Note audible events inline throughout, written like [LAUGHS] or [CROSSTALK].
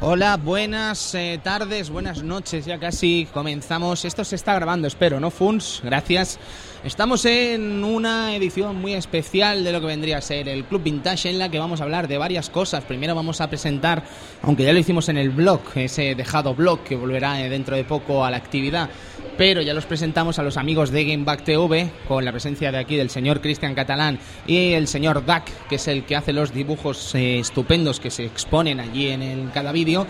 Hola, buenas eh, tardes, buenas noches, ya casi comenzamos. Esto se está grabando, espero, ¿no, Funs? Gracias. Estamos en una edición muy especial de lo que vendría a ser el Club Vintage en la que vamos a hablar de varias cosas. Primero vamos a presentar, aunque ya lo hicimos en el blog, ese dejado blog que volverá eh, dentro de poco a la actividad, pero ya los presentamos a los amigos de Gameback TV con la presencia de aquí del señor Cristian Catalán y el señor Dak, que es el que hace los dibujos eh, estupendos que se exponen allí en el, cada vídeo.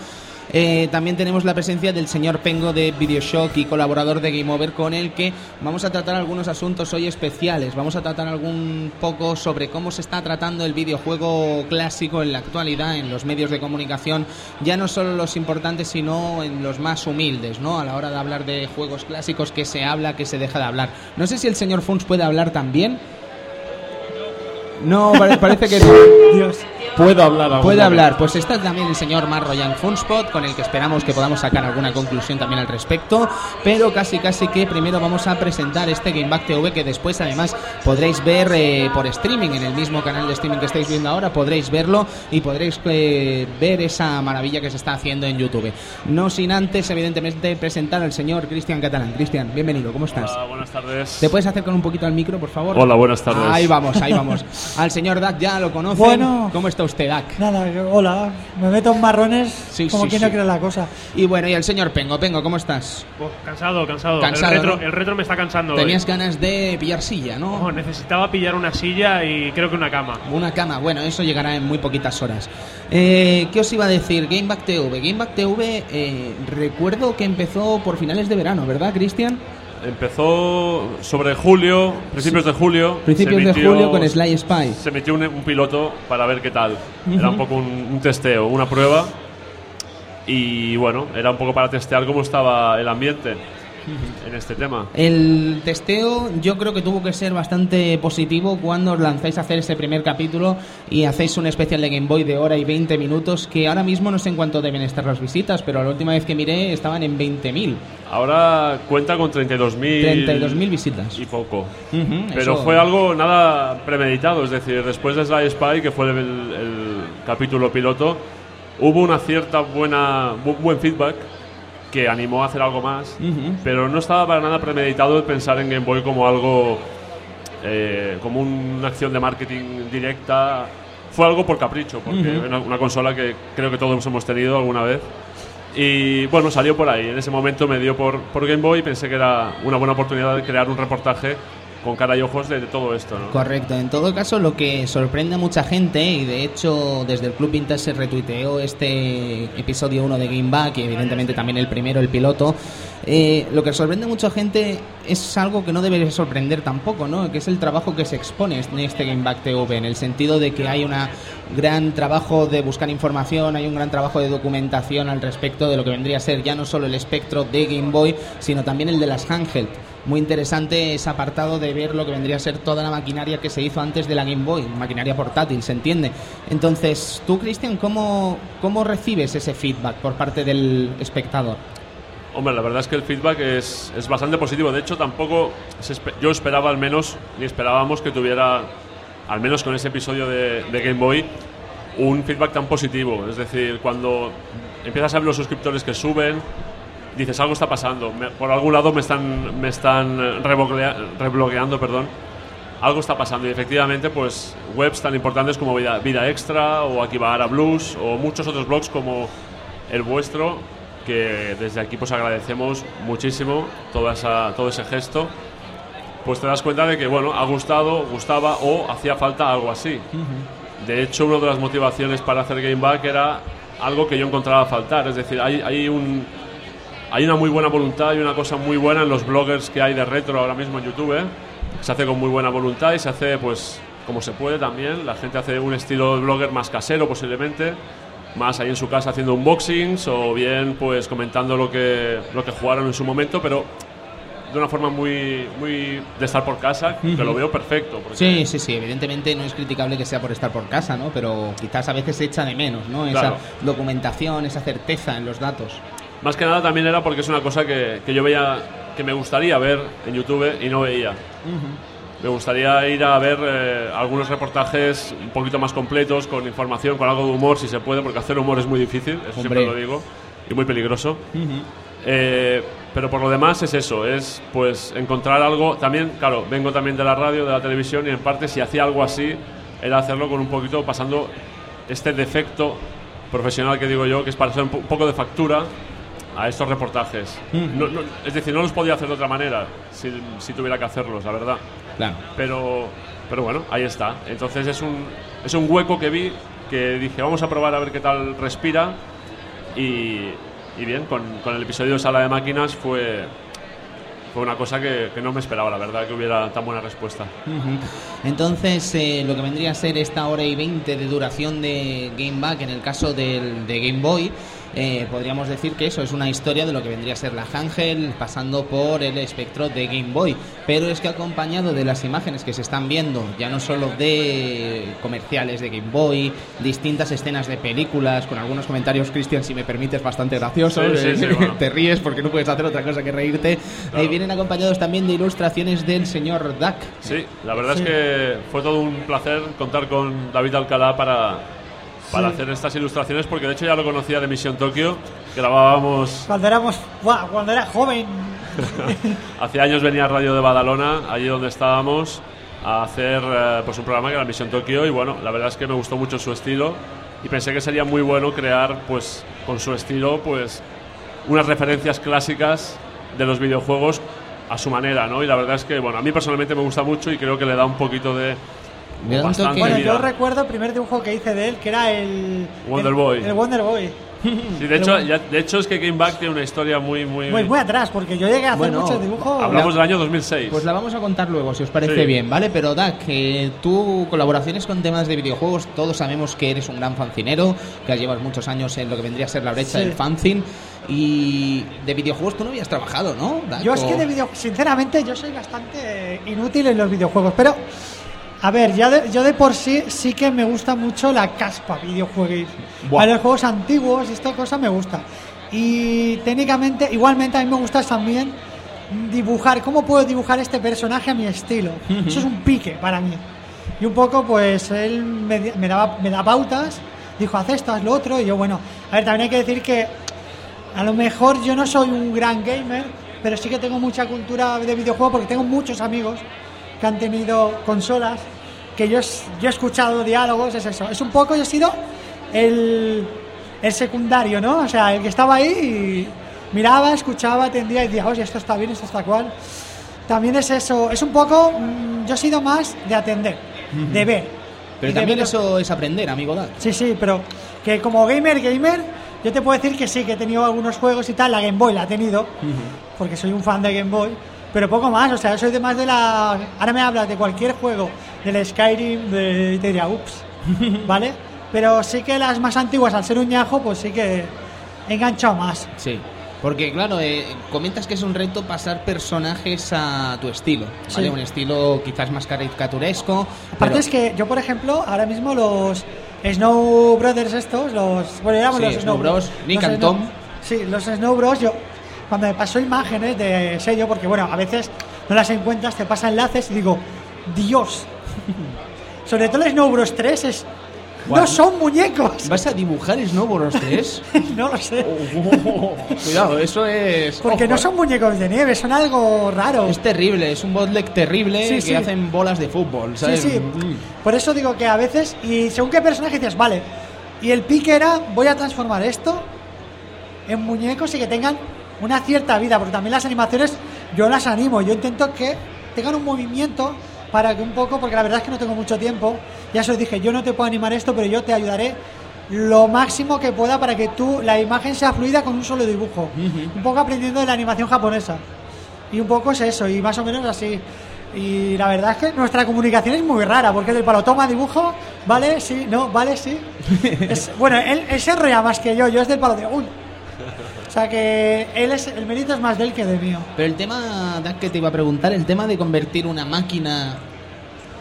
Eh, también tenemos la presencia del señor Pengo de Videoshock y colaborador de Game Over con el que vamos a tratar algunos asuntos hoy especiales. Vamos a tratar algún poco sobre cómo se está tratando el videojuego clásico en la actualidad en los medios de comunicación, ya no solo los importantes, sino en los más humildes, ¿no? A la hora de hablar de juegos clásicos que se habla, que se deja de hablar. No sé si el señor Funs puede hablar también. No, pare- parece que no. Dios. Puedo hablar ahora. Puede hablar, pues está también el señor Marroyan Funspot, con el que esperamos que podamos sacar alguna conclusión también al respecto. Pero casi, casi que primero vamos a presentar este Gameback TV que después además podréis ver eh, por streaming, en el mismo canal de streaming que estáis viendo ahora, podréis verlo y podréis eh, ver esa maravilla que se está haciendo en YouTube. No sin antes, evidentemente, presentar al señor Cristian Catalán. Cristian, bienvenido, ¿cómo estás? Hola, buenas tardes. ¿Te puedes acercar un poquito al micro, por favor? Hola, buenas tardes. Ahí vamos, ahí vamos. [LAUGHS] Al señor Dak ya lo conocen. Bueno. ¿Cómo está usted, Dak? Nada, hola, me meto en marrones Sí, como sí, quien sí. no cree la cosa. Y bueno, y el señor Pengo. Pengo, ¿cómo estás? Oh, cansado, cansado. Cansado, el, retro, ¿no? el retro me está cansando. hoy. Tenías ganas de pillar silla, ¿no? Oh, necesitaba pillar una silla y creo que una cama. Una cama, bueno, eso llegará en muy poquitas horas. Eh, ¿Qué os iba a decir? Gameback TV. Gameback TV, eh, recuerdo que empezó por finales de verano, ¿verdad, Cristian? Empezó sobre julio, principios de julio. Principios se de julio con Sly Spy. Se metió un, un piloto para ver qué tal. Era un poco un, un testeo, una prueba. Y bueno, era un poco para testear cómo estaba el ambiente [LAUGHS] en este tema. El testeo yo creo que tuvo que ser bastante positivo cuando os lanzáis a hacer ese primer capítulo y hacéis un especial de Game Boy de hora y 20 minutos que ahora mismo no sé en cuánto deben estar las visitas, pero la última vez que miré estaban en 20.000. Ahora cuenta con 32.000 32.000 visitas. y poco. Ujú, Pero eso- fue algo nada premeditado, es decir, después de Sly Spy, que fue el, el capítulo piloto, hubo una cierta buena bu- buen feedback que animó a hacer algo más, Ujú. pero no estaba para nada premeditado pensar en Game Boy como algo eh, como una acción de marketing directa. Fue algo por capricho, porque Ujú. era una consola que creo que todos hemos tenido alguna vez. Y bueno, salió por ahí. En ese momento me dio por, por Game Boy y pensé que era una buena oportunidad de crear un reportaje con cara y ojos de, todo esto. ¿no? Correcto, en todo caso lo que sorprende a mucha gente y de hecho desde el Club Vintage se retuiteó este episodio 1 de Game Back y evidentemente también el primero, el piloto, eh, lo que sorprende a mucha gente es algo que no debe sorprender tampoco, ¿no? que es el trabajo que se expone en este Game Back TV, en el sentido de que hay un gran trabajo de buscar información, hay un gran trabajo de documentación al respecto de lo que vendría a ser ya no solo el espectro de Game Boy, sino también el de las handheld. Muy interesante ese apartado de ver lo que vendría a ser toda la maquinaria que se hizo antes de la Game Boy, maquinaria portátil, ¿se entiende? Entonces, tú, Cristian, ¿cómo, ¿cómo recibes ese feedback por parte del espectador? Hombre, la verdad es que el feedback es, es bastante positivo. De hecho, tampoco yo esperaba al menos, ni esperábamos que tuviera, al menos con ese episodio de, de Game Boy, un feedback tan positivo. Es decir, cuando empiezas a ver los suscriptores que suben, dices algo está pasando. Me- por algún lado me están, me están eh, rebloqueando, perdón. Algo está pasando y efectivamente, pues webs tan importantes como Vida, Vida Extra o Akibahara Blues o muchos otros blogs como el vuestro, que desde aquí pues agradecemos muchísimo toda esa, todo ese gesto, pues te das cuenta de que bueno, ha gustado, gustaba o hacía falta algo así. De hecho, una de las motivaciones para hacer Game Back era algo que yo encontraba faltar, es decir, hay, hay un hay una muy buena voluntad y una cosa muy buena en los bloggers que hay de retro ahora mismo en YouTube. ¿eh? Se hace con muy buena voluntad y se hace pues como se puede también. La gente hace un estilo de blogger más casero posiblemente, más ahí en su casa haciendo unboxings o bien pues comentando lo que, lo que jugaron en su momento, pero de una forma muy, muy de estar por casa, que lo veo perfecto. Sí, sí, sí, evidentemente no es criticable que sea por estar por casa, ¿no? Pero quizás a veces se echa de menos, ¿no? Claro. Esa documentación, esa certeza en los datos. Más que nada también era porque es una cosa que, que yo veía que me gustaría ver en YouTube y no veía. me gustaría ir a ver eh, algunos reportajes un poquito más completos, con información, con algo de humor, si se puede, porque hacer humor es muy difícil, eso siempre Hombre. lo digo, y muy peligroso. Eh, pero por lo demás es eso, es pues encontrar algo. También, claro, vengo también de la radio, de la televisión, y en parte si hacía algo así, era hacerlo con un poquito, pasando este defecto profesional que digo yo, que es para hacer un po- poco de factura a estos reportajes. No- no- es decir, no los podía hacer de otra manera si, si tuviera que hacerlos, la verdad. Claro. Pero, pero bueno, ahí está. Entonces es un, es un hueco que vi que dije, vamos a probar a ver qué tal respira. Y, y bien, con, con el episodio de Sala de Máquinas fue, fue una cosa que, que no me esperaba, la verdad, que hubiera tan buena respuesta. Entonces, eh, lo que vendría a ser esta hora y 20 de duración de Game Back en el caso del, de Game Boy, eh, podríamos decir que eso es una historia de lo que vendría a ser la Ángel pasando por el espectro de Game Boy. Pero es que acompañado de las imágenes que se están viendo, ya no solo de comerciales de Game Boy, distintas escenas de películas, con algunos comentarios, Cristian, si me permites, bastante graciosos. Sí, sí, sí, eh, [LAUGHS] bueno. Te ríes porque no puedes hacer otra cosa que reírte. Claro. Eh, vienen acompañados también de ilustraciones del señor Duck. Sí, la verdad es que fue todo un placer contar con David Alcalá para, para hacer estas ilustraciones, porque de hecho ya lo conocía de Misión Tokio, grabábamos Cuando éramos. Cuando era joven. [LAUGHS] Hace años venía a Radio de Badalona, allí donde estábamos, a hacer eh, pues un programa que era Misión Tokio y bueno, la verdad es que me gustó mucho su estilo y pensé que sería muy bueno crear pues con su estilo pues unas referencias clásicas de los videojuegos a su manera, ¿no? Y la verdad es que bueno, a mí personalmente me gusta mucho y creo que le da un poquito de Bastante toque. Bueno, vida. yo recuerdo el primer dibujo que hice de él, que era el. Wonder el- Boy. El Wonder Boy. [LAUGHS] Sí, de hecho, ya- de hecho es que Game Back tiene una historia muy muy Muy, muy atrás, porque yo llegué a hacer Bueno, muchos dibujos. Hablamos del año 2006. Pues la vamos a contar luego, si os parece Sí. bien, ¿vale? Pero Dak, que tú colaboraciones con temas de videojuegos, todos sabemos que eres un gran fancinero, que llevas muchos años en lo que vendría a ser la brecha Sí. del fanzine. Y de videojuegos tú no habías trabajado, ¿no? Dak? Yo es que de videojuegos, sinceramente, yo soy bastante inútil en los videojuegos, pero a ver, ya de- yo de por sí sí que me gusta mucho la caspa videojuegos. Buah. A los juegos antiguos esta cosa me gusta. Y técnicamente, igualmente a mí me gusta también dibujar, cómo puedo dibujar este personaje a mi estilo. Eso es un pique para mí. Y un poco, pues él me, me daba, me da pautas, dijo, haz esto, haz lo otro, y yo, bueno, a ver, también hay que decir que a lo mejor yo no soy un gran gamer, pero sí que tengo mucha cultura de videojuego porque tengo muchos amigos que han tenido consolas, que yo, yo he escuchado diálogos, es eso. Es un poco, yo he sido el, el secundario, ¿no? O sea, el que estaba ahí y miraba, escuchaba, atendía y decía, oye, esto está bien, esto está cual. También es eso, es un poco, mm, yo he sido más de atender, de ver. Pero también ver- eso es aprender, amigo Dak. Sí, sí, pero que como gamer, gamer, yo te puedo decir que sí, que he tenido algunos juegos y tal, la Game Boy la he tenido, porque soy un fan de Game Boy, pero poco más, o sea, yo soy de más de la... Ahora me hablas de cualquier juego, del Skyrim, de, diría, ups, [LAUGHS] ¿vale? Pero sí que las más antiguas, al ser un ñajo, pues sí que he enganchado más. Sí. Porque, claro, eh, comentas que es un reto pasar personajes a tu estilo, ¿vale? Sí. Un estilo quizás más caricaturesco. Aparte pero- es que yo, por ejemplo, ahora mismo los Snow Brothers estos, los... Bueno, éramos Sí, los Snow Bros, Nick and Tom. Sí, los Snow Bros, yo cuando me pasó imágenes de sello, porque bueno, a veces no las encuentras, te pasa enlaces y digo, Dios. [LAUGHS] Sobre todo el Snow Bros 3 es... No son muñecos. ¿Vas a dibujar Snowboard [LAUGHS] 3? no lo sé. Cuidado, eso es. Porque no eh. son muñecos de nieve, son algo raro. Es terrible, es un bootleg terrible Sí, que sí. hacen bolas de fútbol, Sí, ¿sabes? sí. Mm. Por eso digo que a veces, y según qué personaje dices, vale, y el pique era, voy a transformar esto en muñecos y que tengan una cierta vida, porque también las animaciones yo las animo, yo intento que tengan un movimiento para que un poco, porque la verdad es que no tengo mucho tiempo, ya se os dije, yo no te puedo animar esto, pero yo te ayudaré lo máximo que pueda para que tú, la imagen sea fluida con un solo dibujo, un poco aprendiendo de la animación japonesa. Y un poco es eso, y más o menos así. Y la verdad es que nuestra comunicación es muy rara, porque del palo toma dibujo, vale, sí, no, vale, sí. [LAUGHS] Es- bueno, él, él se enrolla más que yo, yo es del palo de uy. Sea que él es, el mérito es más de él que de mío. Pero el tema, que te iba a preguntar, el tema de convertir una máquina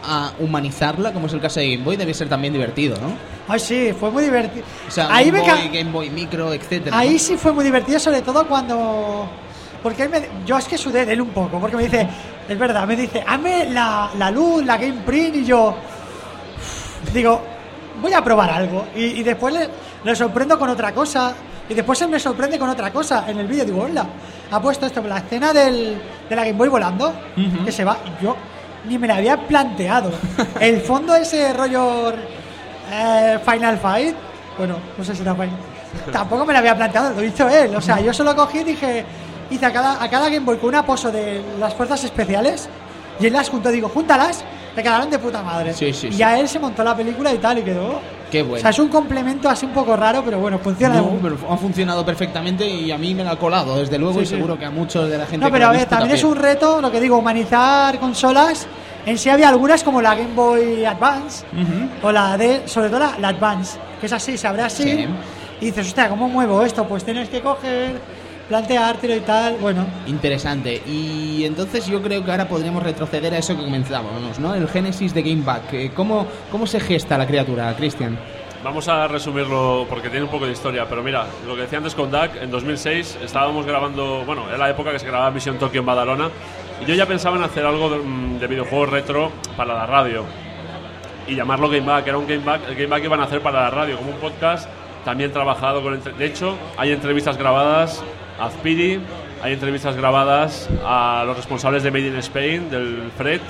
a humanizarla, como es el caso de Game Boy, debe ser también divertido, ¿no? Ay, sí, fue muy divertido. O sea, ahí Game me Boy, Game Boy Micro, etcétera. Ahí ¿no? sí fue muy divertido, sobre todo cuando. Porque él me- yo es que sudé de él un poco, porque me dice, Es verdad, me dice, hazme la, la luz, la Game Print, y yo. Digo, voy a probar algo. Y, y después le, le sorprendo con otra cosa. Y después él me sorprende con otra cosa. En el vídeo digo, hola, ha puesto esto, la escena del, de la Game Boy volando, que se va. y Yo ni me la había planteado. El fondo ese rollo eh, Final Fight, bueno, no sé si era Final. Tampoco me lo había planteado, lo hizo él. O sea, yo solo cogí y dije, hice a cada, a cada Game Boy con una poso de las fuerzas especiales y él las juntó, digo, júntalas, te quedaron de puta madre. Sí, sí, y ya él se montó la película y tal y quedó. Qué O bueno. sea, es un complemento así un poco raro, pero bueno, funciona. No, pero ha funcionado perfectamente y a mí me lo ha colado, desde luego, y seguro que a muchos de la gente No, pero a ver, visto también es un reto, lo que digo, humanizar consolas. En sí había algunas como la Game Boy Advance o la de, sobre todo la, la Advance, que es así, se abre así. Sí. Y dices, hostia, ¿cómo muevo esto? Pues tienes que coger, planteártelo y tal. Bueno, Interesante. Y entonces yo creo que ahora podríamos retroceder a eso que comenzábamos, ¿no? El génesis de Game Back. Eh, ¿Cómo, ¿Cómo se gesta la criatura, Cristian? Vamos a resumirlo porque tiene un poco de historia, pero mira, lo que decía antes con Dak, en 2006 estábamos grabando, bueno, era la época que se grababa Misión Tokio en Badalona, y yo ya pensaba en hacer algo de, mm, de videojuegos retro para la radio y llamarlo Game Back, era un Game Back, el Game Back que iban a hacer para la radio, como un podcast, también trabajado con... De hecho, hay entrevistas grabadas Azpiri, hay entrevistas grabadas a los responsables de Made in Spain, del Fred,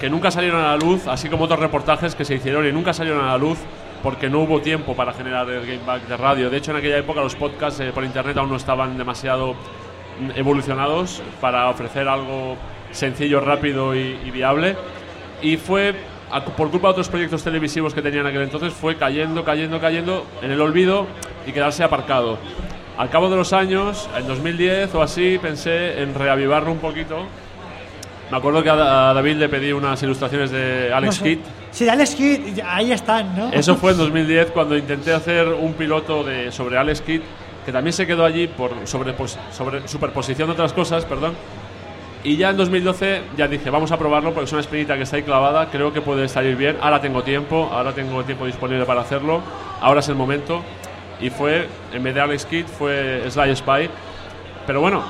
que nunca salieron a la luz, así como otros reportajes que se hicieron y nunca salieron a la luz porque no hubo tiempo para generar el Game Back de radio. De hecho, en aquella época los podcasts eh, por internet aún no estaban demasiado evolucionados para ofrecer algo sencillo, rápido y, y viable. Y fue, a- por culpa de otros proyectos televisivos que tenían en aquel entonces, fue cayendo, cayendo, cayendo en el olvido y quedarse aparcado. Al cabo de los años, en 2010 o así, pensé en reavivarlo un poquito. Me acuerdo que a, David le pedí unas ilustraciones de no Alex sé. Kidd. Sí, de Alex Kidd, ahí están, ¿no? Eso fue en [LAUGHS] 2010 cuando intenté hacer un piloto de, sobre Alex Kidd, que también se quedó allí por sobre superposición de otras cosas, perdón. Y ya en 2012 ya dije, vamos a probarlo porque es una espinita que está ahí clavada, creo que puede salir bien. Ahora tengo tiempo, ahora tengo tiempo disponible para hacerlo, ahora es el momento. Y fue, en vez de Alex Kidd, fue Sly Spy. Pero bueno,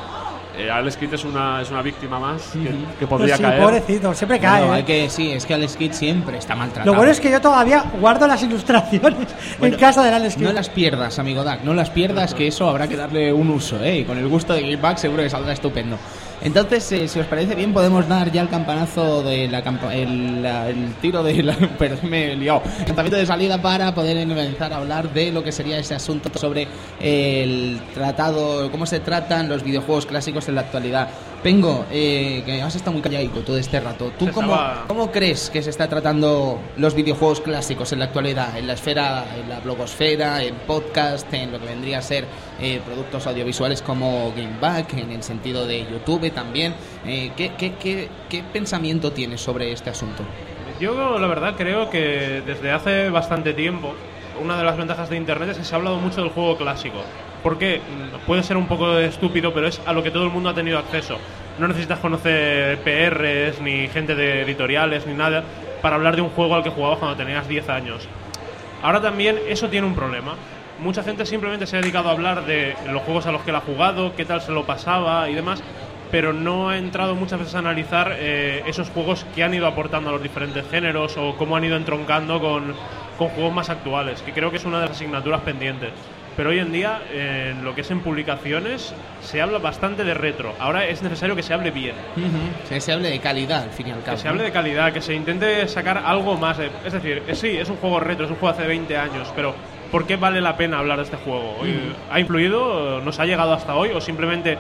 eh, Alex Kidd es una, es una víctima más que, que Pues podría sí, caer. pobrecito, siempre cae. Bueno, ¿eh? hay que, sí, es que Alex Kidd siempre está maltratado. Lo bueno es que yo todavía guardo las ilustraciones Bueno, en casa de Alex Kidd. No las pierdas, amigo Dak, no las pierdas, que eso habrá que darle un uso, ¿eh? Y con el gusto de Game Back seguro que saldrá estupendo. Entonces, eh, si os parece bien, podemos dar ya el campanazo de la campa- el, tiro de la, [LAUGHS] perdón, me he. El lanzamiento de salida para poder comenzar a hablar de lo que sería ese asunto sobre el tratado, cómo se tratan los videojuegos clásicos en la actualidad. Pengo, eh, que has estado muy calladico todo este rato. ¿Tú cómo, estaba- cómo crees que se está tratando los videojuegos clásicos en la actualidad? En la esfera, en la blogosfera, en podcast, en lo que vendría a ser eh, productos audiovisuales como Game Back, en el sentido de YouTube también. Eh, ¿qué, qué, qué, qué pensamiento tienes sobre este asunto? Yo la verdad creo que desde hace bastante tiempo una de las ventajas de Internet es que se ha hablado mucho del juego clásico. Porque puede ser un poco estúpido, pero es a lo que todo el mundo ha tenido acceso. No necesitas conocer PRs, ni gente de editoriales, ni nada, para hablar de un juego al que jugabas cuando tenías 10 años. Ahora también eso tiene un problema. Mucha gente simplemente se ha dedicado a hablar de los juegos a los que él ha jugado, qué tal se lo pasaba y demás, pero no ha entrado muchas veces a analizar eh, esos juegos que han ido aportando a los diferentes géneros o cómo han ido entroncando con, con juegos más actuales, que creo que es una de las asignaturas pendientes. Pero hoy en día, eh, lo que es en publicaciones, se habla bastante de retro. Ahora es necesario que se hable bien. Que se hable de calidad, al fin y al cabo. Que se hable de calidad, que se intente sacar algo más. de- es decir, eh, sí, es un juego retro, es un juego hace 20 años, pero ¿por qué vale la pena hablar de este juego? Hoy- ¿Ha influido? ¿Nos ha llegado hasta hoy? ¿O simplemente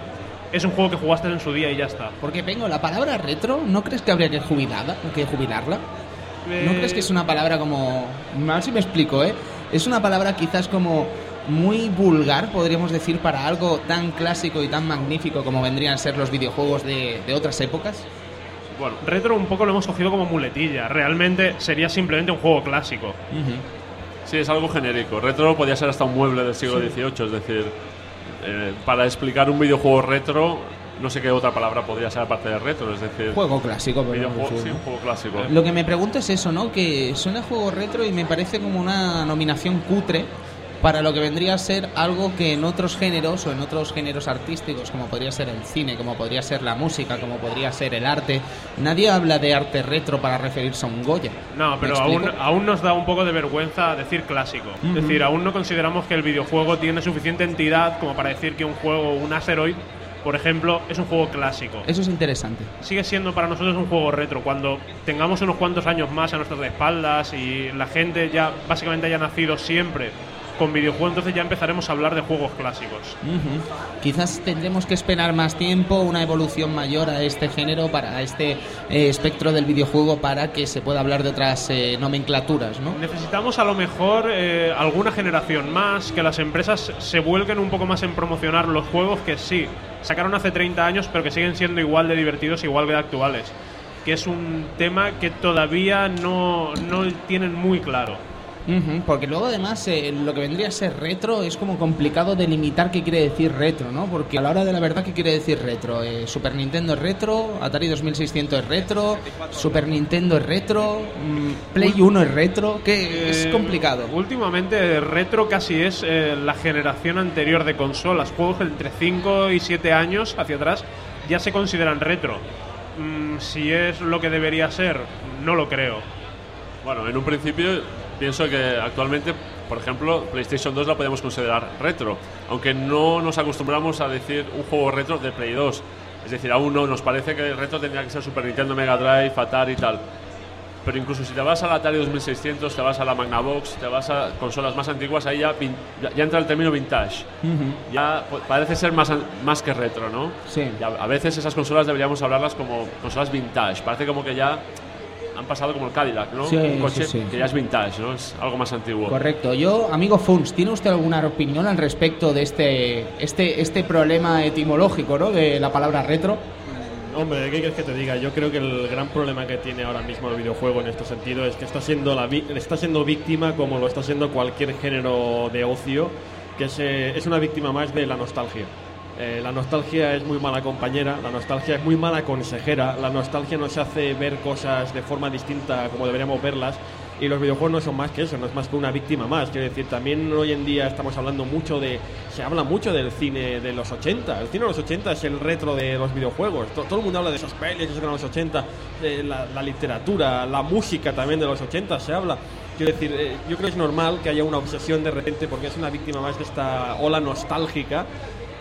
es un juego que jugaste en su día y ya está? Porque, Pengo, la palabra retro, ¿no crees que habría que, jubilada, que jubilarla? ¿No Eh, crees que es una palabra como... A ver si me explico, ¿eh? Es una palabra quizás como muy vulgar, podríamos decir, para algo tan clásico y tan magnífico como vendrían a ser los videojuegos de, de otras épocas. Bueno, Retro un poco lo hemos cogido como muletilla. Realmente sería simplemente un juego clásico. Sí, es algo genérico. Retro podía ser hasta un mueble del siglo XVIII, es decir, eh, para explicar un videojuego retro, no sé qué otra palabra podría ser aparte de retro, es decir, Juego clásico, podríamos videojuego, decir, sí, ¿no? un juego clásico. Lo que me pregunto es eso, ¿no? Que suena juego retro y me parece como una nominación cutre para lo que vendría a ser algo que en otros géneros o en otros géneros artísticos, como podría ser el cine, como podría ser la música, como podría ser el arte, nadie habla de arte retro para referirse a un Goya. No, ¿Me pero aún, aún nos da un poco de vergüenza decir clásico. Es decir, aún no consideramos que el videojuego tiene suficiente entidad como para decir que un juego, un Asteroid, por ejemplo, es un juego clásico. Eso es interesante. Sigue siendo para nosotros un juego retro. Cuando tengamos unos cuantos años más a nuestras espaldas y la gente ya básicamente haya nacido siempre con videojuegos, entonces ya empezaremos a hablar de juegos clásicos. Ujú. Quizás tendremos que esperar más tiempo, una evolución mayor a este género, para a este eh, espectro del videojuego, para que se pueda hablar de otras eh, nomenclaturas, ¿no? Necesitamos a lo mejor eh, alguna generación más, que las empresas se vuelquen un poco más en promocionar los juegos que sí, sacaron hace 30 años, pero que siguen siendo igual de divertidos, igual de actuales. Que es un tema que todavía no, no tienen muy claro. Porque luego además eh, lo que vendría a ser retro es como complicado delimitar qué quiere decir retro, ¿no? Porque a la hora de la verdad, ¿qué quiere decir retro? Eh, Super Nintendo es retro, Atari 2600 es retro, Super Nintendo es retro, mm, Play 1 es retro, que es Eh, complicado. Últimamente, retro casi es eh, la generación anterior de consolas. Juegos entre 5 y 7 años hacia atrás ya se consideran retro. Mm, si es lo que debería ser, no lo creo. Bueno, en un principio pienso que actualmente, por ejemplo, PlayStation 2 la podemos considerar retro, aunque no nos acostumbramos a decir un juego retro de Play 2. Es decir, aún no nos parece que el retro tendría que ser Super Nintendo, Mega Drive, Atari y tal. Pero incluso si te vas a la Atari 2600, te vas a la Magnavox, te vas a consolas más antiguas, ahí ya, ya- ya entra el término vintage. Ujú. Ya pues, parece ser más, más que retro, ¿no? Sí. Y a, a veces esas consolas deberíamos hablarlas como consolas vintage. Parece como que ya han pasado como el Cadillac, ¿no? Sí, Un coche sí, sí. que ya es vintage, ¿no? Es algo más antiguo. Correcto. Yo, amigo Funs, ¿tiene usted alguna opinión al respecto de este, este, este problema etimológico, ¿no? De la palabra retro. Hombre, ¿qué quieres que te diga? Yo creo que el gran problema que tiene ahora mismo el videojuego en este sentido es que está siendo, la vi- está siendo víctima, como lo está siendo cualquier género de ocio, que es, eh, es una víctima más de la nostalgia. Eh, la nostalgia es muy mala compañera, la nostalgia es muy mala consejera, la nostalgia nos hace ver cosas de forma distinta como deberíamos verlas y los videojuegos no son más que eso, no es más que una víctima más. Quiero decir, también hoy en día estamos hablando mucho de. Se habla mucho del cine de los 80. El cine de los 80 es el retro de los videojuegos. To- Todo, el mundo habla de esos pelis que de los 80, de la, la literatura, la música también de los 80 se habla. Quiero decir, eh, yo creo que es normal que haya una obsesión de repente porque es una víctima más de esta ola nostálgica.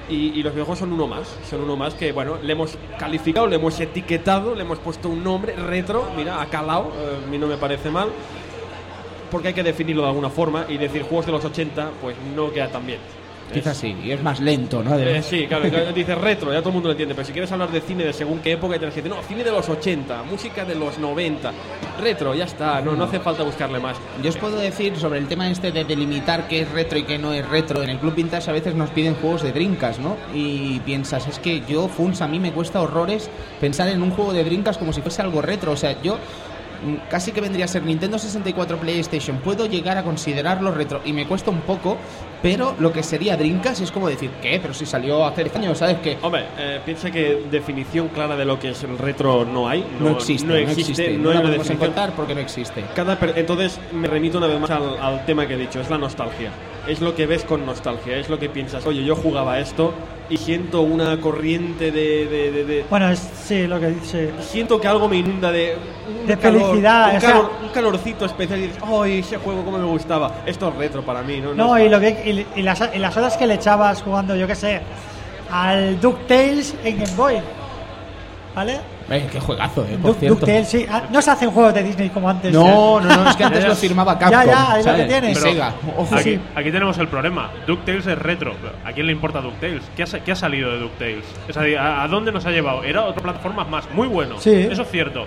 Y, los videojuegos son uno más, son uno más que, bueno, le hemos calificado, le hemos etiquetado, le hemos puesto un nombre retro, mira, ha calado, eh, a mí no me parece mal, porque hay que definirlo de alguna forma y decir juegos de los 80, pues no queda tan bien. Quizás sí, y es más lento, ¿no? Eh, sí, claro, [LAUGHS] dices retro, ya todo el mundo lo entiende, pero si quieres hablar de cine de según qué época, tienes que decir, no, cine de los 80, música de los 90, retro, ya está, no, no hace falta buscarle más. Yo os puedo decir sobre el tema este de delimitar qué es retro y qué no es retro. En el Club Vintage a veces nos piden juegos de drinkas, ¿no? Y piensas, es que yo, Funs, a mí me cuesta horrores pensar en un juego de drinkas como si fuese algo retro. O sea, yo casi que vendría a ser Nintendo 64 PlayStation. Puedo llegar a considerarlo retro y me cuesta un poco, pero lo que sería drinkas es como decir, ¿qué? Pero si salió hace 10 años, ¿sabes qué? Hombre, eh, piensa que definición clara de lo que es el retro no hay. No, existe, no existe, no, no hay la podemos encontrar porque no existe. Cada entonces me remito una vez más al, al tema que he dicho, es la nostalgia. Es lo que ves con nostalgia, es lo que piensas, oye, yo jugaba esto y siento una corriente de... de- de- de- Bueno, es, sí, lo que dice. Siento que algo me inunda de... un De calor, felicidad, Un, o sea- calor- un calorcito especial y dices, ¡ay, ese juego cómo me gustaba! Esto es retro para mí, ¿no? No, y, lo que, y, y las, y las horas que le echabas jugando, yo qué sé, al DuckTales en Game Boy. ¿Vale? Eh, qué juegazo, eh, por Duck- cierto. DuckTales, sí. Ah, no se hacen juegos de Disney como antes. No, no, no, es que antes lo firmaba Capcom. Ya, ya, es lo que tiene. Pero- Sega. Ojo. Aquí, sí. aquí tenemos el problema. DuckTales es retro. ¿A quién le importa DuckTales? ¿Qué ha, qué ha salido de DuckTales? O sea, ¿a, a dónde nos ha llevado? Era otra plataforma más, muy bueno. Sí. Eso es cierto.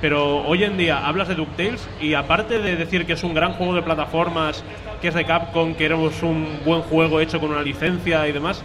Pero hoy en día hablas de DuckTales y aparte de decir que es un gran juego de plataformas, que es de Capcom, que era un buen juego hecho con una licencia y demás,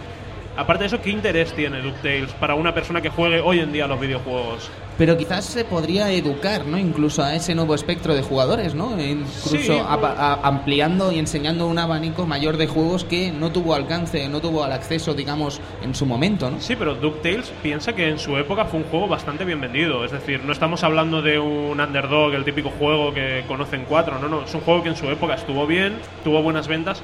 aparte de eso, ¿qué interés tiene DuckTales para una persona que juegue hoy en día a los videojuegos? Pero quizás se podría educar, ¿no? Incluso a ese nuevo espectro de jugadores, ¿no? Incluso Sí, a- bueno. a- ampliando y enseñando un abanico mayor de juegos que no tuvo alcance, no tuvo el acceso, digamos, en su momento, ¿no? Sí, pero DuckTales piensa que en su época fue un juego bastante bien vendido. Es decir, no estamos hablando de un underdog, el típico juego que conocen cuatro. No, no. Es un juego que en su época estuvo bien, tuvo buenas ventas.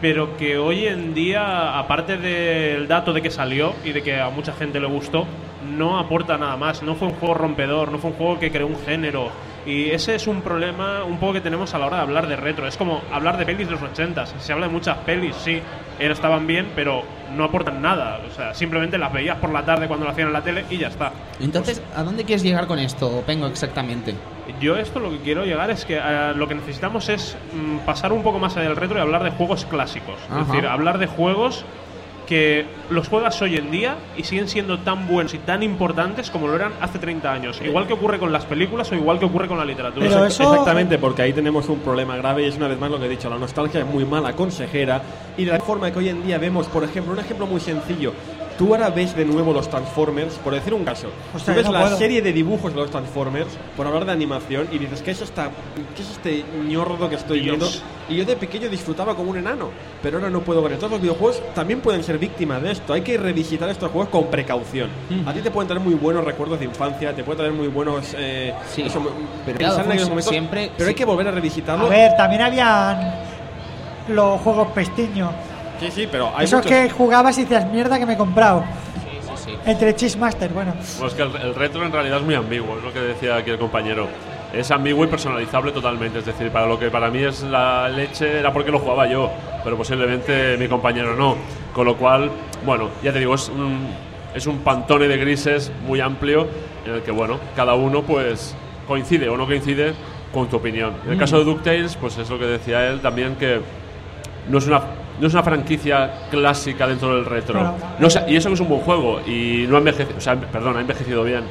Pero que hoy en día, aparte del dato de que salió y de que a mucha gente le gustó, no aporta nada más. No fue un juego rompedor, no fue un juego que creó un género. Y ese es un problema un poco que tenemos a la hora de hablar de retro. Es como hablar de pelis de los 80. Se habla de muchas pelis, sí, estaban bien, pero no aportan nada. O sea, simplemente las veías por la tarde cuando lo hacían en la tele y ya está. Entonces, ¿a dónde quieres llegar con esto, Pengo, exactamente? Yo esto lo que quiero llegar es que eh, lo que necesitamos es mm, pasar un poco más allá del retro y hablar de juegos clásicos. Es decir, hablar de juegos que los juegas hoy en día y siguen siendo tan buenos y tan importantes como lo eran hace 30 años. Igual que ocurre con las películas o igual que ocurre con la literatura. Pero Exactamente, porque ahí tenemos un problema grave y es una vez más lo que he dicho, la nostalgia es muy mala consejera y de la forma que hoy en día vemos, por ejemplo, un ejemplo muy sencillo, Tú ahora ves de nuevo los Transformers, por decir un caso. tú ves la serie de dibujos de los Transformers, por hablar de animación, y dices, ¿qué es, esta, qué es este ñordo que estoy viendo? Y yo de pequeño disfrutaba como un enano, pero ahora no puedo ver. Entonces los videojuegos también pueden ser víctimas de esto. Hay que revisitar estos juegos con precaución. A ti te pueden traer muy buenos recuerdos de infancia, te pueden traer muy buenos... Eh, sí, pero siempre... Pero hay que volver a revisitarlo. A ver, también habían los juegos pestiños Sí, sí, pero hay Esos que jugabas y decías, mierda que me he comprado. Sí, sí, sí. Entre Cheesemaster, bueno. Pues que el, retro en realidad es muy ambiguo, es lo que decía aquí el compañero. Es ambiguo y personalizable totalmente. Es decir, para lo que para mí es la leche era porque lo jugaba yo, pero posiblemente mi compañero no. Con lo cual, bueno, ya te digo, es un, es un pantone de grises muy amplio en el que, bueno, cada uno pues coincide o no coincide con tu opinión. En el mm. caso de DuckTales, pues es lo que decía él también que no es una no es una franquicia clásica dentro del retro. No, y eso es un buen juego y no ha envejecido, o sea, perdón, ha envejecido bien.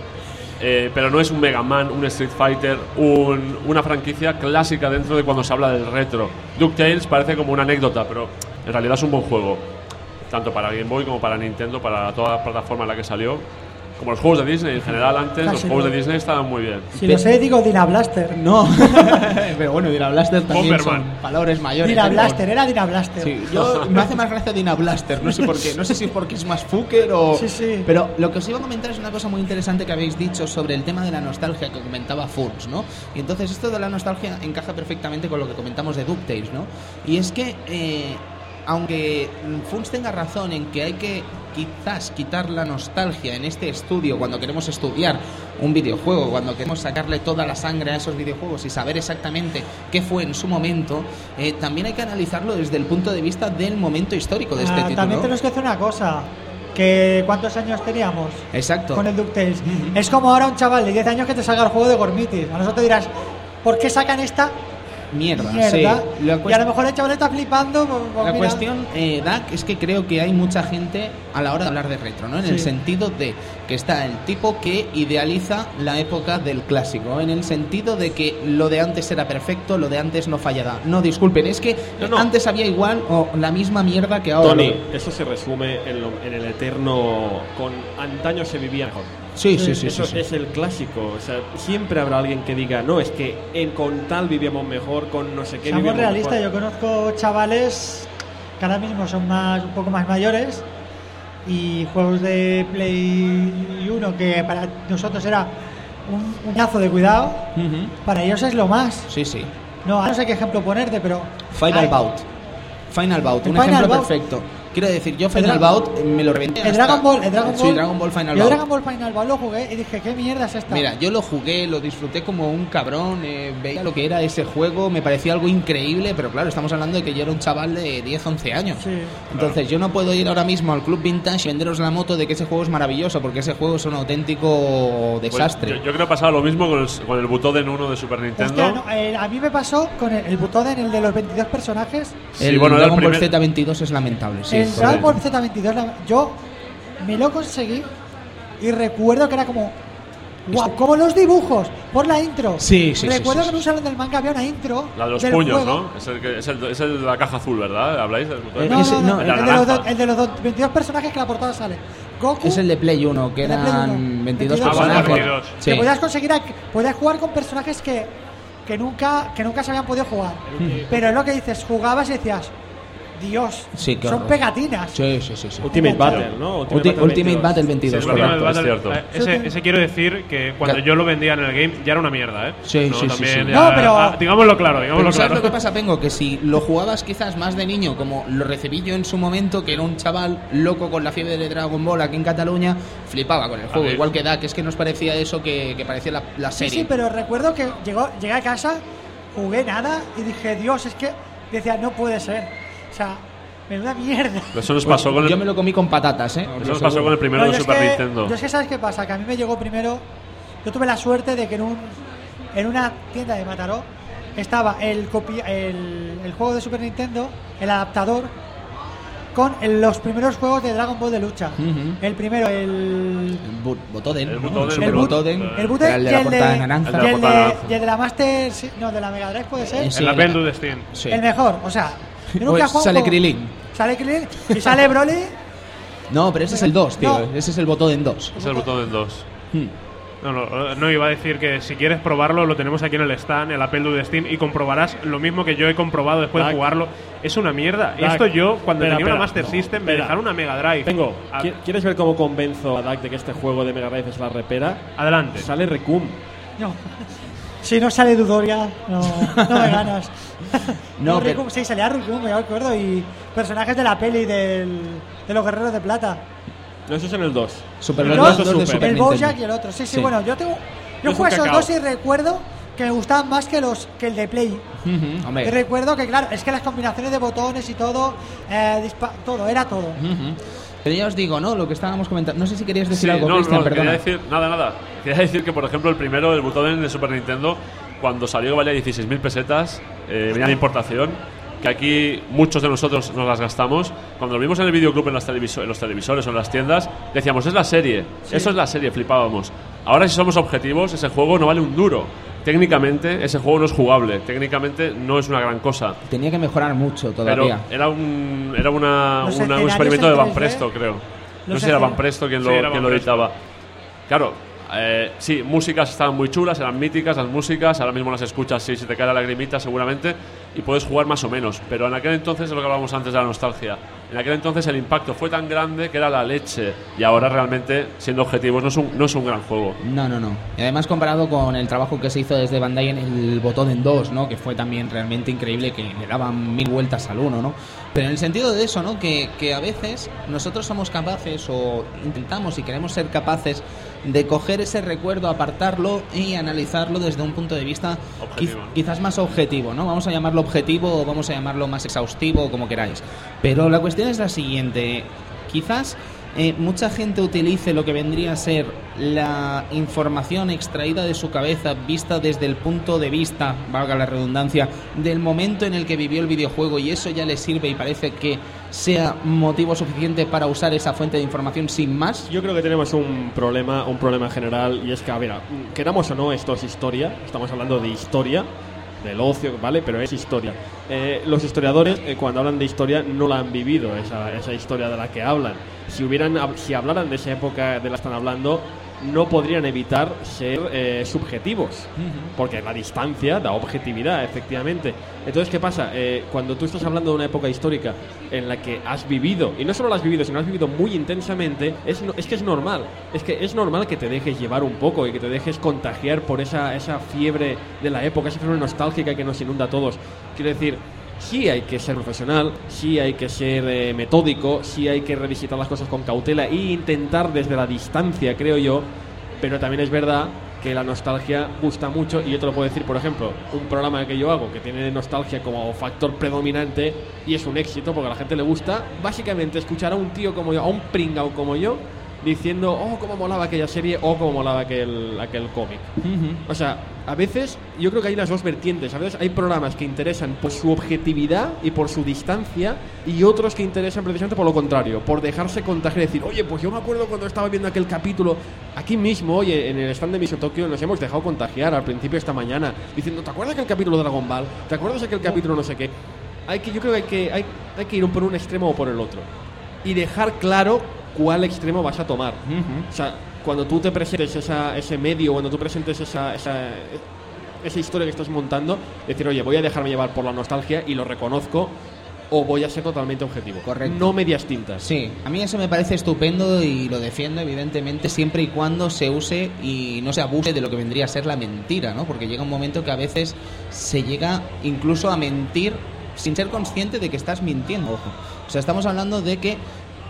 Eh, pero no es un Mega Man, un Street Fighter, una franquicia clásica dentro de cuando se habla del retro. DuckTales parece como una anécdota, pero en realidad es un buen juego. Tanto para Game Boy como para Nintendo, para toda la plataforma en la que salió como los juegos de Disney en general antes los juegos de Disney estaban muy bien. Si lo sé digo Dina Blaster. No. [LAUGHS] Pero bueno Dina Blaster también son valores mayores Dina Blaster era Dina Blaster. Sí, yo [LAUGHS] me hace más gracia Dina Blaster no sé por qué no sé si es porque es más fucker o sí, sí. pero lo que os iba a comentar es una cosa muy interesante que habéis dicho sobre el tema de la nostalgia que comentaba Furs no y entonces esto de la nostalgia encaja perfectamente con lo que comentamos de DuckTales no y es que eh, aunque Funs tenga razón en que hay que quizás quitar la nostalgia en este estudio cuando queremos estudiar un videojuego, cuando queremos sacarle toda la sangre a esos videojuegos y saber exactamente qué fue en su momento, eh, también hay que analizarlo desde el punto de vista del momento histórico de este ah, título. También tenemos que hacer una cosa. Que ¿Cuántos años teníamos? Exacto. Con el DuckTales. Es como ahora un chaval de 10 años que te salga el juego de Gormitis. A nosotros dirás, ¿por qué sacan esta mierda. Sí. y a lo mejor el chaval está flipando. Pues, pues la cuestión, eh, Dak, es que creo que hay mucha gente a la hora de hablar de retro, ¿no? En el sentido de que está el tipo que idealiza la época del clásico, en el sentido de que lo de antes era perfecto, lo de antes no fallaba. No, disculpen, es que antes había igual o la misma mierda que ahora. Tony, eso se resume en, en el eterno. Con antaño se vivía mejor. Sí, sí, sí. Eso es el clásico. O sea, siempre habrá alguien que diga, no, es que en, con tal vivíamos mejor, con no sé qué. Somos realistas, yo conozco chavales que ahora mismo son más, un poco más mayores y juegos de Play 1 que para nosotros era un uñazo de cuidado, para ellos es lo más. Sí, sí. No, no sé qué ejemplo ponerte, pero. Final Bout. Final Bout, un ejemplo perfecto. Quiero decir, yo Final Bout me lo reventé. El Dragon Ball, el Dragon Ball. Sí, Dragon Ball Final Bout. Yo Dragon Ball Final Bout lo jugué y dije, ¿qué mierda es esta? Mira, yo lo jugué, lo disfruté como un cabrón, eh, veía lo que era ese juego, me parecía algo increíble, pero claro, estamos hablando de que yo era un chaval de 10, 11 años. Sí. Entonces, yo no puedo ir ahora mismo al Club Vintage y venderos la moto de que ese juego es maravilloso, porque ese juego es un auténtico pues desastre. yo, creo que ha pasado lo mismo con el, con el Butoden 1 de Super Nintendo. Eh, a mí me pasó con el, el Butoden, el de los 22 personajes. el Dragon Ball Z22 es lamentable, sí. El Dragon Ball Z yo me lo conseguí y recuerdo que era como Wow, como los dibujos, por la intro. Sí, sí, Recuerdo que en un salón del manga había una intro. La de los puños, ¿no? Es el, que, es, el, es el de la caja azul, ¿verdad? ¿Habláis eh, no, no, el, de los, 22 personajes que la portada sale. Goku. Es el de Play 1, que eran 22, personajes. Que podías conseguir, podías jugar con personajes que, que, nunca, que nunca se habían podido jugar. Pero es lo que dices, jugabas y decías, Dios, Sí, qué son pegatinas. Sí, sí, sí. sí. Ultimate Battle, ¿no? Ulti- Ultimate 22. Battle 22, Sí, Ultimate correcto. es cierto. eh, ese, ese quiero decir que cuando Claro. yo lo vendía en el game ya era una mierda, ¿eh? Sí, No, sí, sí, sí. No, pero- ah, digámoslo claro, Pero digámoslo ¿sabes claro. lo que pasa, Pengo? Que si lo jugabas quizás más de niño, como lo recibí yo en su momento, que era un chaval loco con la fiebre de Dragon Ball aquí en Cataluña, flipaba con el juego. Igual que da, que es que nos parecía eso que, que parecía la, la Sí, serie. sí, pero recuerdo que llegó, llegué a casa, jugué nada y dije, Dios, es que decía, no puede ser. O sea, menuda mierda. Eso nos pasó con Yo el, me lo comí con patatas, ¿eh? eso nos pasó con el primero No, de yo Super que- Nintendo. Yo es que sabes qué pasa, que a mí me llegó primero. Yo tuve la suerte de que en un en una tienda de Mataró estaba el copi- el, el juego de Super Nintendo, el adaptador con el- los primeros juegos de Dragon Ball de lucha. El primero, el El Bu- Botoden. El. Super El Botoden. el de la el portada de, naranja. y El de la el portada de- naranja. y el de la Master, no, de la Mega Drive puede ser. Sí. el de Steam. Sí. El mejor, o sea, yo [LAUGHS] nunca Pues he jugado sale Krilin. Sale Krilin y sale Broly. No, pero ese es el 2, tío. No. Ese es el Botoden 2. Es el botón en dos. Hmm. No, no, no, iba a decir que si quieres probarlo, lo tenemos aquí en el stand, el Appendus de Steam, y comprobarás lo mismo que yo he comprobado después de jugarlo. Es una mierda. Dak. Esto yo, cuando Espera, tenía una espera. Master No, System, me espera. dejaron una Mega Drive. Tengo. A- ¿qui- ¿Quieres ver cómo convenzo a Dak de que este juego de Mega Drive es la repera? Adelante. Sale Recum. No. Si no sale Dudoria, no, no me ganas. [LAUGHS] No, pero- Ricum, sí, salía Ricum, me acuerdo, y personajes de la peli del, de los guerreros de plata. No, eso es en el 2. Super El los dos, dos de Super. Super el. Bojack y el otro. Sí, sí, Sí. bueno, yo tengo. Yo Es jugué esos dos y recuerdo que me gustaban más que los que el de Play. Hombre. recuerdo que, claro, es que las combinaciones de botones y todo, eh, dispa- todo, era todo. Pero ya os digo, ¿no? Lo que estábamos comentando. No sé si querías decir Sí, algo, no, no, quería decir, nada, nada. Quería decir que, por ejemplo, el primero, el botón de Super Nintendo, cuando salió valía 16.000 pesetas, eh, venía de importación, que aquí muchos de nosotros nos las gastamos. Cuando lo vimos en el videoclub, en, las televiso- en los televisores o en las tiendas, decíamos, es la serie, eso es la serie, flipábamos. Ahora, si somos objetivos, ese juego no vale un duro. Técnicamente, ese juego no es jugable. Técnicamente, no es una gran cosa. Tenía que mejorar mucho Pero todavía. era un, era una, una- un experimento en de Van 3D, Presto, creo. No sé si era Van Presto quien lo, Sí, era quien Van lo Presto. editaba. Claro, eh, sí, músicas estaban muy chulas, eran míticas las músicas, ahora mismo las escuchas sí, se te cae la lagrimita seguramente y puedes jugar más o menos, pero en aquel entonces es lo que hablábamos antes de la nostalgia. En aquel entonces el impacto fue tan grande que era la leche y ahora realmente, siendo objetivos, no es un, no es un gran juego. No, no, no. Y además comparado con el trabajo que se hizo desde Bandai en el botón en 2, ¿no? Que fue también realmente increíble, que le daban mil vueltas al uno, ¿no? Pero en el sentido de eso, ¿no? Que, que a veces nosotros somos capaces o intentamos y queremos ser capaces de coger ese recuerdo, apartarlo y analizarlo desde un punto de vista Objetivo, quiz- ¿no? quizás más objetivo, ¿no? Vamos a llamarlo objetivo o vamos a llamarlo más exhaustivo como queráis. Pero la cuestión es la siguiente. Quizás eh, mucha gente utilice lo que vendría a ser la información extraída de su cabeza, vista desde el punto de vista, valga la redundancia, del momento en el que vivió el videojuego y eso ya le sirve y parece que sea motivo suficiente para usar esa fuente de información sin más. Yo creo que tenemos un problema, un problema general y es que, a ver, queramos o no, esto es historia, estamos hablando de historia, del ocio, ¿vale? Pero es historia. Eh, los historiadores, eh, cuando hablan de historia, no la han vivido, esa, esa historia de la que hablan. Si, hubieran, si hablaran de esa época de la que están hablando, no podrían evitar ser eh, subjetivos, porque la distancia da objetividad, efectivamente. Entonces, ¿qué pasa? Eh, cuando tú estás hablando de una época histórica en la que has vivido, y no solo la has vivido, sino has vivido muy intensamente, es, no- es que es normal. Es que es normal que te dejes llevar un poco y que te dejes contagiar por esa, esa fiebre de la época, esa fiebre nostálgica que nos inunda a todos. Quiero decir, sí hay que ser profesional, sí hay que ser eh, metódico, sí hay que revisitar las cosas con cautela e intentar desde la distancia, creo yo, pero también es verdad que la nostalgia gusta mucho y yo te lo puedo decir, por ejemplo, un programa que yo hago que tiene nostalgia como factor predominante y es un éxito porque a la gente le gusta, básicamente escuchar a un tío como yo, a un pringao como yo, diciendo, oh, cómo molaba aquella serie o cómo molaba aquel, aquel cómic. O sea, a veces yo creo que hay las dos vertientes. A veces hay programas que interesan por su objetividad y por su distancia y otros que interesan precisamente por lo contrario, por dejarse contagiar y decir, oye, pues yo me acuerdo cuando estaba viendo aquel capítulo aquí mismo, oye, en el stand de Mission Tokyo nos hemos dejado contagiar al principio esta mañana diciendo, ¿te acuerdas aquel capítulo de Dragon Ball? ¿Te acuerdas aquel capítulo no sé qué? Hay que, yo creo que hay que, hay, hay que ir por un extremo o por el otro y dejar claro cuál extremo vas a tomar. O sea, cuando tú te presentes esa, ese medio, cuando tú presentes esa, esa, esa historia que estás montando, decir, oye, voy a dejarme llevar por la nostalgia y lo reconozco, o voy a ser totalmente objetivo. Correcto. No medias tintas. Sí, a mí eso me parece estupendo y lo defiendo evidentemente siempre y cuando se use y no se abuse de lo que vendría a ser la mentira, ¿no? Porque llega un momento que a veces se llega incluso a mentir sin ser consciente de que estás mintiendo, ojo. O sea, estamos hablando de que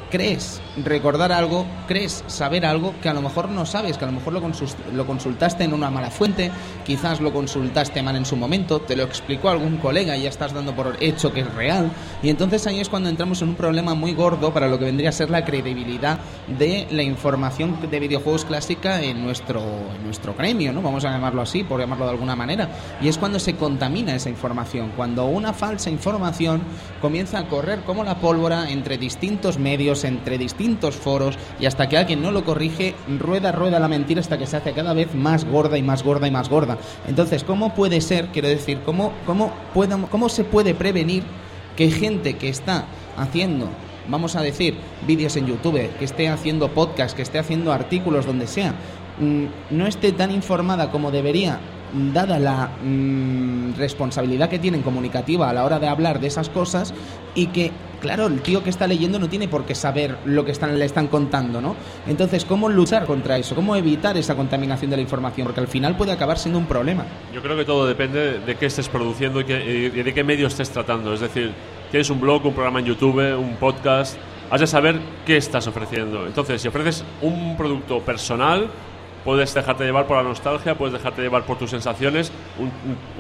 crees recordar algo, crees saber algo que a lo mejor no sabes, que a lo mejor lo, consultaste en una mala fuente, quizás lo consultaste mal en su momento, te lo explicó algún colega y ya estás dando por hecho que es real. Y entonces ahí es cuando entramos en un problema muy gordo para lo que vendría a ser la credibilidad de la información de videojuegos clásica en nuestro, en nuestro gremio, ¿no? Vamos a llamarlo así, por llamarlo de alguna manera. Y es cuando se contamina esa información, cuando una falsa información comienza a correr como la pólvora entre distintos medios, entre distintos foros, y hasta que alguien no lo corrige, rueda, rueda la mentira hasta que se hace cada vez más gorda y más gorda y más gorda. Entonces, ¿cómo puede ser, quiero decir, cómo, cómo, cómo se puede prevenir que gente que está haciendo, vamos a decir, vídeos en YouTube, que esté haciendo podcast, que esté haciendo artículos donde sea, mm, no esté tan informada como debería, dada la mm, responsabilidad que tienen comunicativa a la hora de hablar de esas cosas y que, claro, el tío que está leyendo no tiene por qué saber lo que están, le están contando, ¿no? Entonces, ¿cómo luchar contra eso? ¿Cómo evitar esa contaminación de la información? Porque al final puede acabar siendo un problema. Yo creo que todo depende de qué estés produciendo y, qué- de qué medio estés tratando. Es decir, tienes un blog, un programa en YouTube, un podcast, has de saber qué estás ofreciendo. Entonces, si ofreces un producto personal, puedes dejarte llevar por la nostalgia, puedes dejarte llevar por tus sensaciones. Un,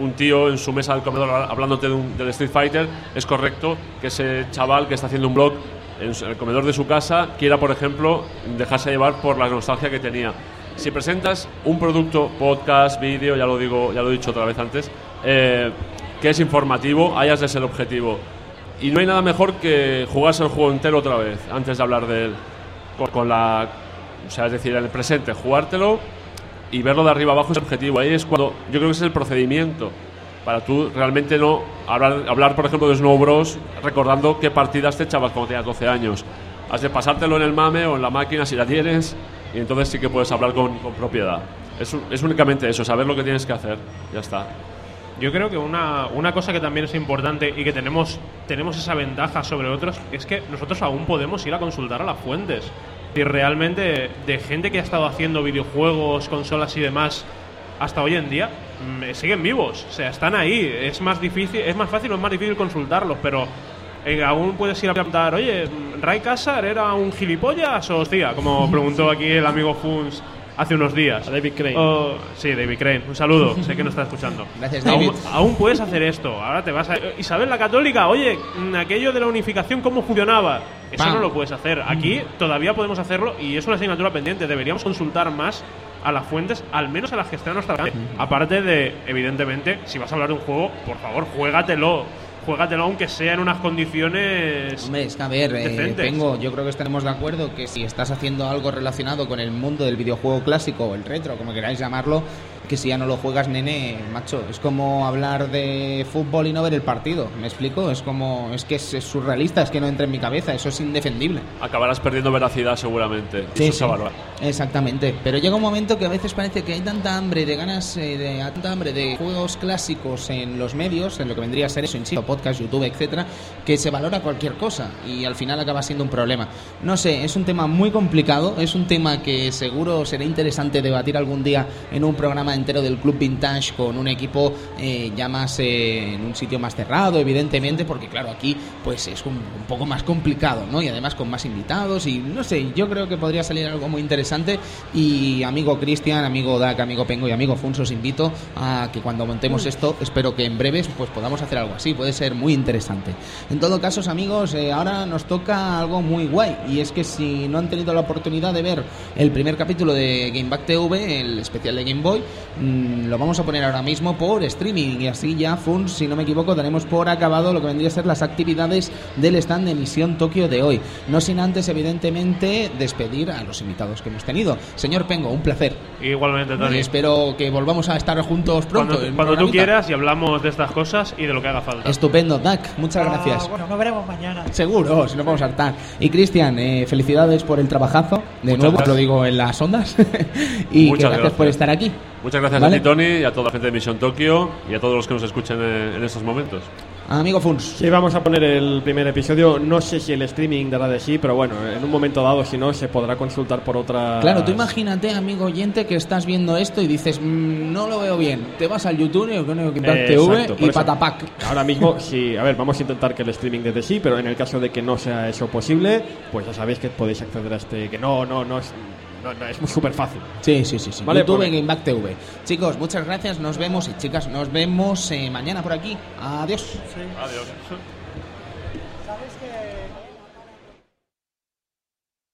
un- tío en su mesa del comedor hablándote de un- del Street Fighter, es correcto que ese chaval que está haciendo un blog en el comedor de su casa quiera, por ejemplo, dejarse llevar por la nostalgia que tenía. Si presentas un producto, podcast, vídeo, ya lo digo, ya lo he dicho otra vez antes, eh, que es informativo, hayas de ser objetivo. Y no hay nada mejor que jugarse el juego entero otra vez, antes de hablar de él. Con, con la. O sea, es decir, en el presente, jugártelo y verlo de arriba abajo es el objetivo. Ahí es cuando. Yo creo que es el procedimiento. Para tú realmente no hablar, hablar por ejemplo, de Snow Bros. recordando qué partidas te echabas cuando tenías 12 años. Has de pasártelo en el mame o en la máquina si la tienes, y entonces sí que puedes hablar con, con propiedad. Es, es únicamente eso, saber lo que tienes que hacer. Ya está. Yo creo que una, una cosa que también es importante y que tenemos, tenemos esa ventaja sobre otros es que nosotros aún podemos ir a consultar a las fuentes. Y realmente de gente que ha estado haciendo videojuegos, consolas y demás hasta hoy en día mm, siguen vivos, o sea, están ahí. Es más difícil, es más fácil o es más difícil consultarlos, pero eh, aún puedes ir a preguntar, oye, ¿Ray Casar era un gilipollas o hostia? Como preguntó aquí el amigo Funs hace unos días. A David Crane. Oh, sí, David Crane. Un saludo, sé que no está escuchando. [LAUGHS] Gracias, David. Aún, aún puedes hacer esto. Ahora te vas a. Isabel la Católica, oye, mm, aquello de la unificación, ¿cómo funcionaba? Eso Pam. no lo puedes hacer. Aquí todavía podemos hacerlo y es una asignatura pendiente. Deberíamos consultar más a las fuentes, al menos a las que están a nuestra. Aparte de, evidentemente, si vas a hablar de un juego, por favor, juégatelo. Juégatelo aunque sea en unas condiciones. Hombre, es que a ver, eh, tengo, yo creo que estaremos de acuerdo que si estás haciendo algo relacionado con el mundo del videojuego clásico o el retro, como queráis llamarlo, que si ya no lo juegas, nene, macho, es como hablar de fútbol y no ver el partido, ¿me explico? Es como, es que es, es surrealista, es que no entra en mi cabeza, eso es indefendible. Acabarás perdiendo veracidad seguramente. Sí, Eso sí. se valora. Exactamente, pero llega un momento que a veces parece que hay tanta hambre de ganas, eh, de tanta hambre de juegos clásicos en los medios, en lo que vendría a ser eso, insisto, podcast, YouTube, etcétera, que se valora cualquier cosa y al final acaba siendo un problema. No sé, es un tema muy complicado, es un tema que seguro será interesante debatir algún día en un programa entero del Club Vintage con un equipo eh, ya más eh, en un sitio más cerrado, evidentemente, porque claro, aquí pues es un, un poco más complicado, ¿no? Y además con más invitados y no sé, yo creo que podría salir algo muy interesante y amigo Cristian, amigo Dak, amigo Pengo y amigo Funso, os invito a que cuando montemos esto, espero que en breves pues podamos hacer algo así, puede ser muy interesante. En todo caso, amigos, eh, ahora nos toca algo muy guay y es que si no han tenido la oportunidad de ver el primer capítulo de Game Back TV, el especial de Game Boy, mm, lo vamos a poner ahora mismo por streaming y así ya, Funs, si no me equivoco, daremos por acabado lo que vendría a ser las actividades del stand de Emisión Tokio de hoy. No sin antes, evidentemente, despedir a los invitados que hemos tenido. Señor Pengo, un placer. Igualmente, Y Tony. espero que volvamos a estar juntos pronto. Cuando, cuando tú quieras y hablamos de estas cosas y de lo que haga falta. Estupendo, Dak, muchas Ah, gracias. bueno, nos veremos mañana. Seguro, si no vamos a hartar. Y Cristian, eh, felicidades por el trabajazo. De Muchas nuevo, gracias. lo digo en las ondas. [LAUGHS] y Muchas gracias, por gracias. estar aquí. Muchas gracias ¿Vale? a ti, Tony, y a toda la gente de Misión Tokio y a todos los que nos escuchen en, en estos momentos. Amigo Funs. Sí, vamos a poner el primer episodio. No sé si el streaming dará de sí, pero bueno, en un momento dado, si no, se podrá consultar por otra. Claro, tú imagínate, amigo oyente, que estás viendo esto y dices, "Mm, no lo veo bien. Te vas al YouTube y pones Impact Eh, TV exacto, y patapac. Ahora mismo, sí, a ver, vamos a intentar que el streaming dé de sí, pero en el caso de que no sea eso posible, pues ya sabéis que podéis acceder a este. Que no, no, no es. No, no, es súper fácil. Sí, sí, sí. sí. Vale, YouTube pues- y Impact TV. Chicos, muchas gracias. Nos vemos y chicas, nos vemos eh, mañana por aquí. Adiós. Adiós.